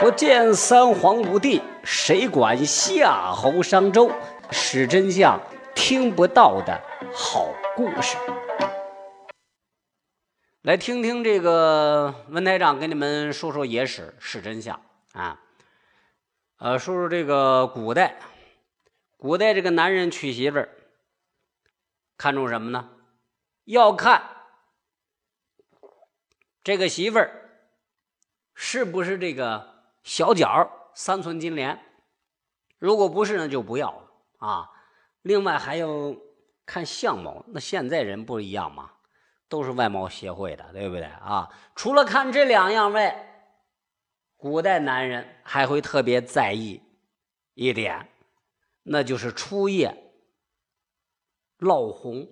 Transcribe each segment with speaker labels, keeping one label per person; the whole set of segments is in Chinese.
Speaker 1: 不见三皇五帝，谁管夏侯商周？史真相，听不到的好故事。来听听这个文台长给你们说说野史，史真相啊。呃，说说这个古代，古代这个男人娶媳妇儿，看重什么呢？要看这个媳妇儿是不是这个小脚三寸金莲，如果不是呢，就不要了啊。另外还要看相貌，那现在人不一样嘛，都是外貌协会的，对不对啊？除了看这两样外。古代男人还会特别在意一点，那就是初夜落红。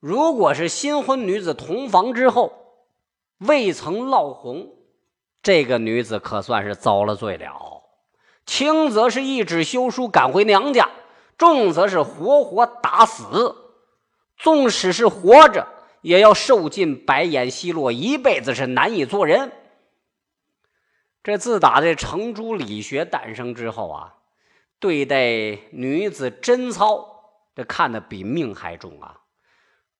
Speaker 1: 如果是新婚女子同房之后未曾落红，这个女子可算是遭了罪了。轻则是一纸休书赶回娘家，重则是活活打死。纵使是活着，也要受尽白眼奚落，一辈子是难以做人。这自打这程朱理学诞生之后啊，对待女子贞操，这看得比命还重啊！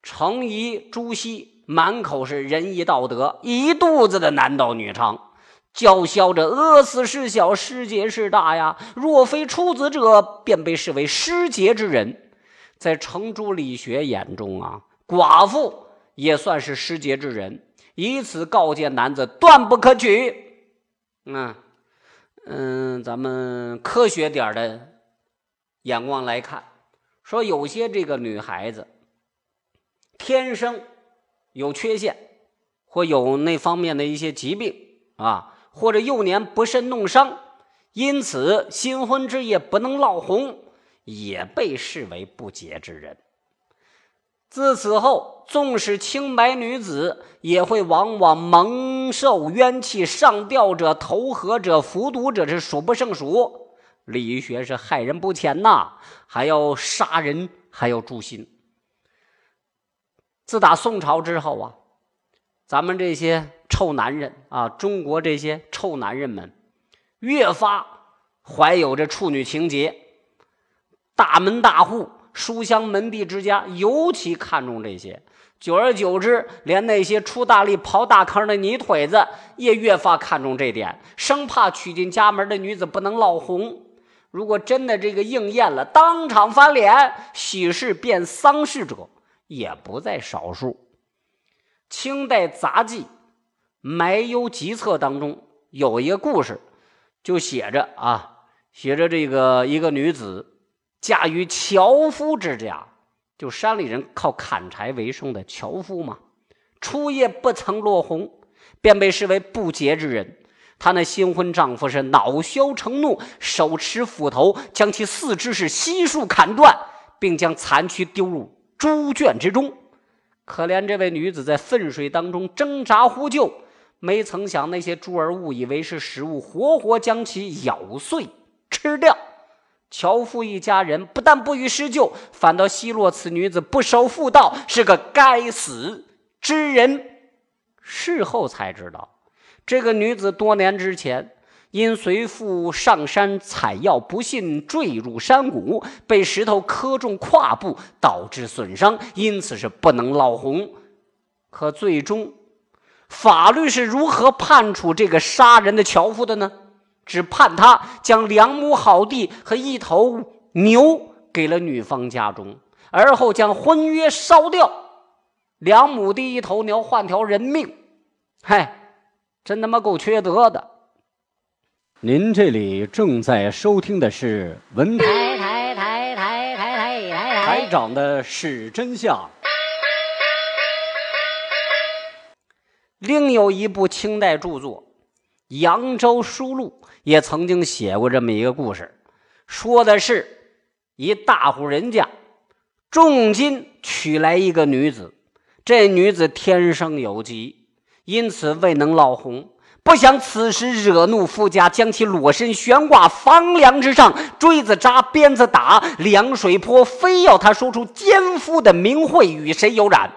Speaker 1: 程颐、朱熹满口是仁义道德，一肚子的男盗女娼，叫嚣着饿死事小，失节事大呀！若非出子者，便被视为失节之人。在程朱理学眼中啊，寡妇也算是失节之人，以此告诫男子断不可娶。嗯嗯，咱们科学点的眼光来看，说有些这个女孩子天生有缺陷，或有那方面的一些疾病啊，或者幼年不慎弄伤，因此新婚之夜不能落红，也被视为不洁之人。自此后，纵使清白女子，也会往往蒙受冤气，上吊者、投河者、服毒者是数不胜数。理学是害人不浅呐，还要杀人，还要诛心。自打宋朝之后啊，咱们这些臭男人啊，中国这些臭男人们，越发怀有着处女情结，大门大户。书香门第之家尤其看重这些，久而久之，连那些出大力刨大坑的泥腿子也越发看重这点，生怕娶进家门的女子不能落红。如果真的这个应验了，当场翻脸，喜事变丧事者也不在少数。清代杂记《埋幽集册》当中有一个故事，就写着啊，写着这个一个女子。嫁于樵夫之家，就山里人靠砍柴为生的樵夫嘛。初夜不曾落红，便被视为不洁之人。她那新婚丈夫是恼羞成怒，手持斧头将其四肢是悉数砍断，并将残躯丢入猪圈之中。可怜这位女子在粪水当中挣扎呼救，没曾想那些猪儿误以为是食物，活活将其咬碎吃掉。樵夫一家人不但不予施救，反倒奚落此女子不守妇道，是个该死之人。事后才知道，这个女子多年之前因随父上山采药，不幸坠入山谷，被石头磕中胯部，导致损伤，因此是不能落红。可最终，法律是如何判处这个杀人的樵夫的呢？只判他将两亩好地和一头牛给了女方家中，而后将婚约烧掉。两亩地一头牛换条人命，嗨，真他妈够缺德的！
Speaker 2: 您这里正在收听的是文台
Speaker 1: 台台台台台台
Speaker 2: 台长的是真相。
Speaker 1: 另有一部清代著作《扬州书录》。也曾经写过这么一个故事，说的是一大户人家重金娶来一个女子，这女子天生有疾，因此未能落红。不想此时惹怒夫家，将其裸身悬挂房梁之上，锥子扎，鞭子打，凉水泼，非要他说出奸夫的名讳与谁有染。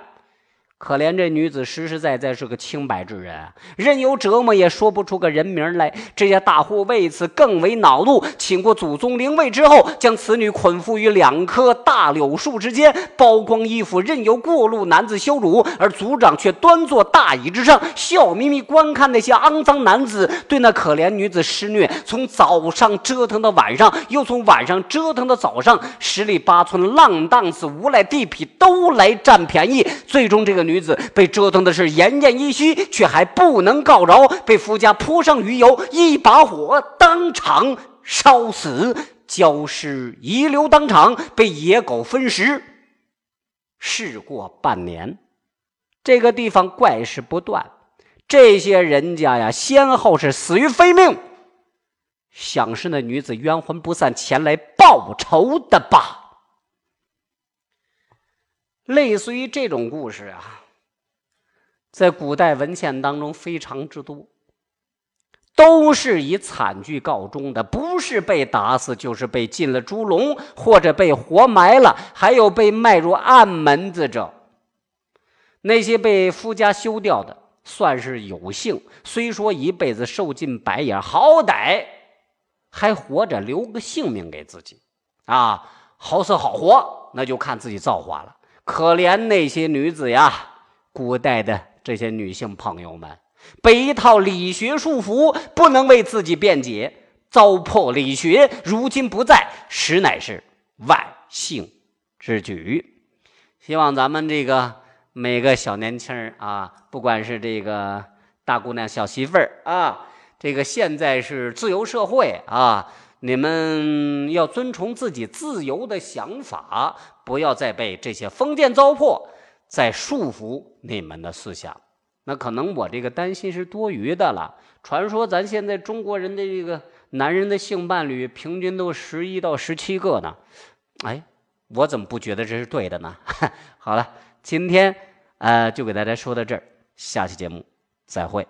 Speaker 1: 可怜这女子实实在在是个清白之人，任由折磨也说不出个人名来。这些大户为此更为恼怒，请过祖宗灵位之后，将此女捆缚于两棵大柳树之间，剥光衣服，任由过路男子羞辱，而族长却端坐大椅之上，笑眯眯观看那些肮脏男子对那可怜女子施虐。从早上折腾到晚上，又从晚上折腾到早上，十里八村浪荡子、无赖地痞都来占便宜，最终这个。女子被折腾的是奄奄一息，却还不能告饶，被夫家泼上鱼油，一把火当场烧死，焦尸遗留当场，被野狗分食。事过半年，这个地方怪事不断，这些人家呀，先后是死于非命，想是那女子冤魂不散，前来报仇的吧。类似于这种故事啊，在古代文献当中非常之多，都是以惨剧告终的，不是被打死，就是被进了猪笼，或者被活埋了，还有被卖入暗门子者。那些被夫家休掉的，算是有幸，虽说一辈子受尽白眼，好歹还活着，留个性命给自己啊，好死好活，那就看自己造化了。可怜那些女子呀，古代的这些女性朋友们，被一套理学束缚，不能为自己辩解，糟粕理学，如今不在，实乃是万幸之举。希望咱们这个每个小年轻啊，不管是这个大姑娘、小媳妇儿啊，这个现在是自由社会啊。你们要遵从自己自由的想法，不要再被这些封建糟粕再束缚你们的思想。那可能我这个担心是多余的了。传说咱现在中国人的这个男人的性伴侣平均都十一到十七个呢。哎，我怎么不觉得这是对的呢？好了，今天呃就给大家说到这儿，下期节目再会。